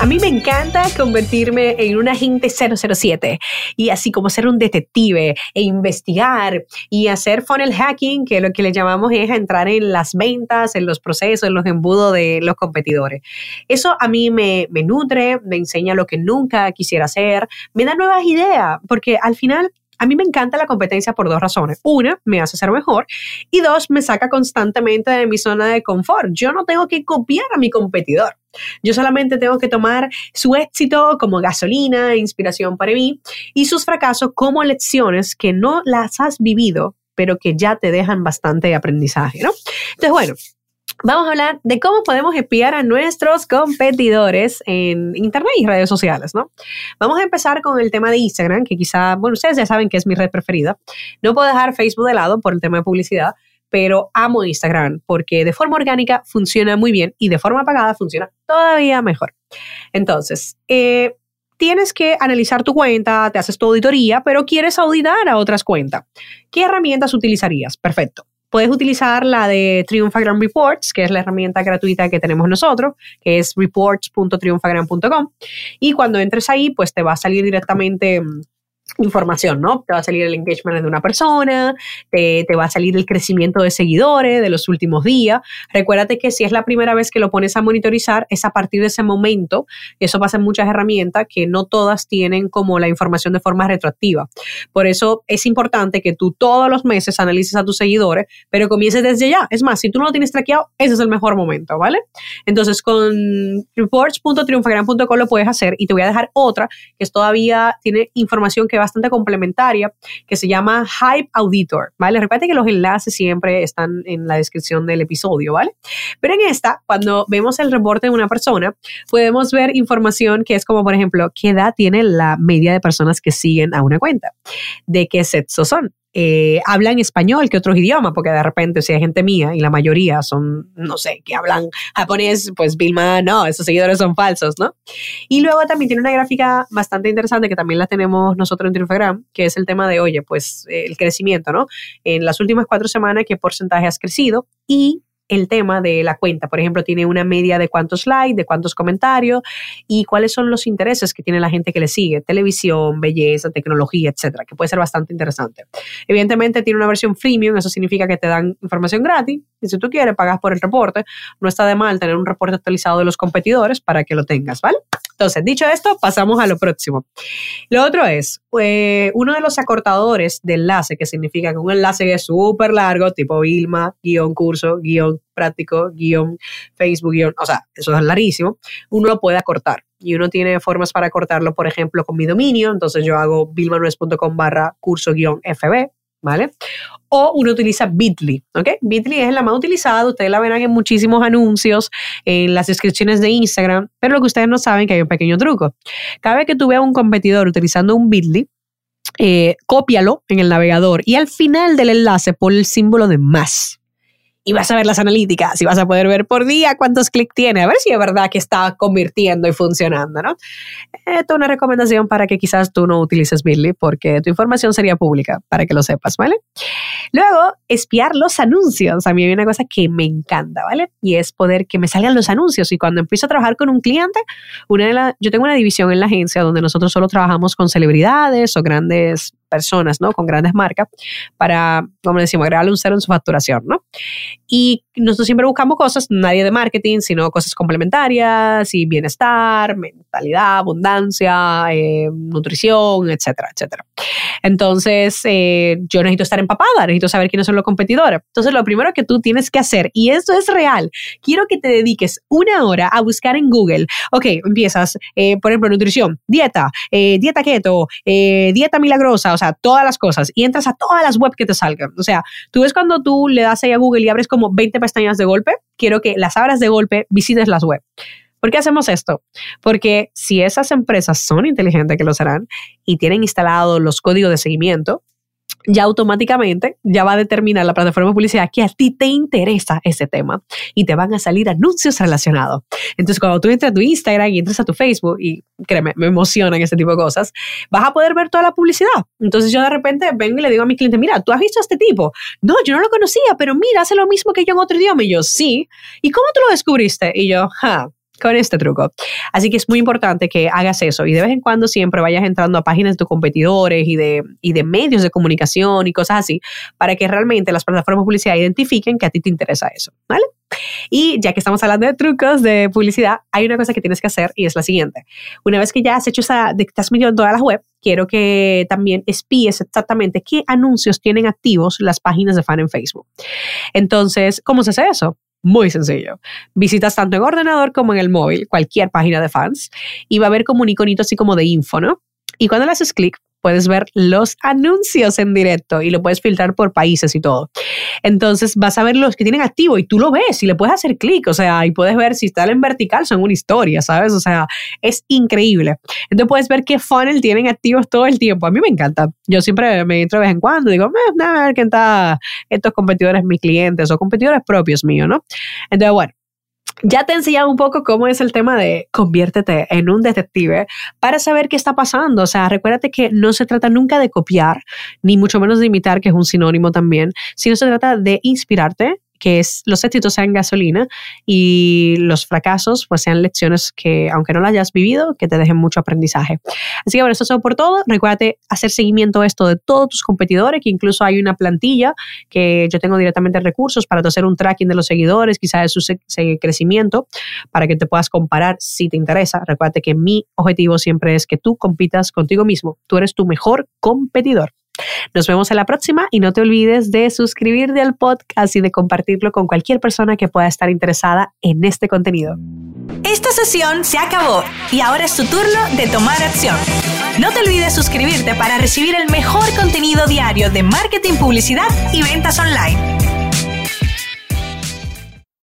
A mí me encanta convertirme en un agente 007 y así como ser un detective e investigar y hacer funnel hacking, que lo que le llamamos es entrar en las ventas, en los procesos, en los embudos de los competidores. Eso a mí me, me nutre, me enseña lo que nunca quisiera hacer, me da nuevas ideas, porque al final a mí me encanta la competencia por dos razones. Una, me hace ser mejor y dos, me saca constantemente de mi zona de confort. Yo no tengo que copiar a mi competidor. Yo solamente tengo que tomar su éxito como gasolina, inspiración para mí y sus fracasos como lecciones que no las has vivido, pero que ya te dejan bastante aprendizaje, ¿no? Entonces, bueno, vamos a hablar de cómo podemos espiar a nuestros competidores en Internet y redes sociales, ¿no? Vamos a empezar con el tema de Instagram, que quizá, bueno, ustedes ya saben que es mi red preferida. No puedo dejar Facebook de lado por el tema de publicidad, pero amo Instagram porque de forma orgánica funciona muy bien y de forma pagada funciona todavía mejor. Entonces, eh, tienes que analizar tu cuenta, te haces tu auditoría, pero quieres auditar a otras cuentas. ¿Qué herramientas utilizarías? Perfecto. Puedes utilizar la de Triumphagram Reports, que es la herramienta gratuita que tenemos nosotros, que es reports.triumphagram.com. Y cuando entres ahí, pues te va a salir directamente mm, información, ¿no? Te va a salir el engagement de una persona, te, te, va a salir el crecimiento de seguidores de los últimos días. Recuérdate que si es la primera vez que lo pones a monitorizar, es a partir de ese momento. Eso pasa en muchas herramientas que no todas tienen como la información de forma retroactiva. Por eso es importante que tú todos los meses analices a tus seguidores, pero comiences desde ya. Es más, si tú no lo tienes traqueado, ese es el mejor momento, ¿vale? Entonces, con reports.triunfagram.com lo puedes hacer y te voy a dejar otra que es todavía tiene información que va bastante complementaria que se llama Hype Auditor, ¿vale? Recuerda que los enlaces siempre están en la descripción del episodio, ¿vale? Pero en esta, cuando vemos el reporte de una persona, podemos ver información que es como, por ejemplo, qué edad tiene la media de personas que siguen a una cuenta, de qué sexo son, eh, hablan español que otros idiomas, porque de repente si hay gente mía y la mayoría son, no sé, que hablan japonés, pues Vilma, no, esos seguidores son falsos, ¿no? Y luego también tiene una gráfica bastante interesante que también la tenemos nosotros en Triunfagram, que es el tema de, oye, pues el crecimiento, ¿no? En las últimas cuatro semanas, ¿qué porcentaje has crecido? Y el tema de la cuenta. Por ejemplo, tiene una media de cuántos likes, de cuántos comentarios y cuáles son los intereses que tiene la gente que le sigue, televisión, belleza, tecnología, etcétera, que puede ser bastante interesante. Evidentemente tiene una versión freemium, eso significa que te dan información gratis y si tú quieres pagas por el reporte, no está de mal tener un reporte actualizado de los competidores para que lo tengas, ¿vale? Entonces, dicho esto, pasamos a lo próximo. Lo otro es, eh, uno de los acortadores de enlace, que significa que un enlace es súper largo, tipo Vilma, guion curso, guion práctico, guion Facebook, guion, o sea, eso es larguísimo, uno lo puede acortar. Y uno tiene formas para acortarlo, por ejemplo, con mi dominio. Entonces yo hago vilmanuez.com barra curso guion FB, ¿vale? O uno utiliza Bitly, ¿ok? Bitly es la más utilizada, ustedes la verán en muchísimos anuncios, en las descripciones de Instagram, pero lo que ustedes no saben que hay un pequeño truco. Cada vez que tú veas un competidor utilizando un Bitly, eh, cópialo en el navegador y al final del enlace pon el símbolo de más y vas a ver las analíticas y vas a poder ver por día cuántos clics tiene, a ver si es verdad que está convirtiendo y funcionando, ¿no? Esto es una recomendación para que quizás tú no utilices Bitly porque tu información sería pública, para que lo sepas, ¿vale? Luego, espiar los anuncios. A mí hay una cosa que me encanta, ¿vale? Y es poder que me salgan los anuncios y cuando empiezo a trabajar con un cliente, una de la, yo tengo una división en la agencia donde nosotros solo trabajamos con celebridades o grandes personas, ¿no? Con grandes marcas para, como decimos, agregarle un cero en su facturación, ¿no? Y nosotros siempre buscamos cosas, nadie de marketing, sino cosas complementarias y bienestar, mentalidad, abundancia, eh, nutrición, etcétera, etcétera. Entonces, eh, yo necesito estar empapada, necesito saber quiénes son los competidores. Entonces, lo primero que tú tienes que hacer, y esto es real, quiero que te dediques una hora a buscar en Google. Ok, empiezas, eh, por ejemplo, nutrición, dieta, dieta keto, dieta milagrosa, o sea, todas las cosas y entras a todas las webs que te salgan. O sea, tú ves cuando tú le das ahí a Google y abres como 20 pestañas de golpe, quiero que las abras de golpe, visites las webs. ¿Por qué hacemos esto? Porque si esas empresas son inteligentes, que lo serán, y tienen instalados los códigos de seguimiento, ya automáticamente ya va a determinar la plataforma de publicidad que a ti te interesa ese tema y te van a salir anuncios relacionados. Entonces, cuando tú entras a tu Instagram y entras a tu Facebook, y créeme, me emocionan ese tipo de cosas, vas a poder ver toda la publicidad. Entonces, yo de repente vengo y le digo a mi cliente, mira, ¿tú has visto a este tipo? No, yo no lo conocía, pero mira, hace lo mismo que yo en otro idioma. Y yo, sí. ¿Y cómo tú lo descubriste? Y yo, ja, con este truco. Así que es muy importante que hagas eso y de vez en cuando siempre vayas entrando a páginas de tus competidores y de, y de medios de comunicación y cosas así para que realmente las plataformas de publicidad identifiquen que a ti te interesa eso, ¿vale? Y ya que estamos hablando de trucos de publicidad, hay una cosa que tienes que hacer y es la siguiente. Una vez que ya has hecho esa, de que metido en todas las web, quiero que también espíes exactamente qué anuncios tienen activos las páginas de fan en Facebook. Entonces, ¿cómo se hace eso? Muy sencillo. Visitas tanto en ordenador como en el móvil, cualquier página de fans, y va a haber como un iconito así como de info, ¿no? Y cuando le haces clic, puedes ver los anuncios en directo y lo puedes filtrar por países y todo. Entonces vas a ver los que tienen activo y tú lo ves y le puedes hacer clic, o sea, y puedes ver si están en vertical, son una historia, ¿sabes? O sea, es increíble. Entonces puedes ver qué funnel tienen activos todo el tiempo. A mí me encanta. Yo siempre me entro de vez en cuando digo, eh, a ver quién está, estos competidores mis clientes o competidores propios míos, ¿no? Entonces, bueno, ya te he enseñado un poco cómo es el tema de conviértete en un detective para saber qué está pasando. O sea, recuérdate que no se trata nunca de copiar, ni mucho menos de imitar, que es un sinónimo también, sino se trata de inspirarte que los éxitos sean gasolina y los fracasos pues sean lecciones que, aunque no las hayas vivido, que te dejen mucho aprendizaje. Así que bueno, eso es todo por todo. Recuérdate hacer seguimiento a esto de todos tus competidores, que incluso hay una plantilla que yo tengo directamente recursos para hacer un tracking de los seguidores, quizás de su crecimiento, para que te puedas comparar si te interesa. Recuérdate que mi objetivo siempre es que tú compitas contigo mismo. Tú eres tu mejor competidor. Nos vemos en la próxima y no te olvides de suscribirte al podcast y de compartirlo con cualquier persona que pueda estar interesada en este contenido. Esta sesión se acabó y ahora es tu turno de tomar acción. No te olvides suscribirte para recibir el mejor contenido diario de marketing, publicidad y ventas online.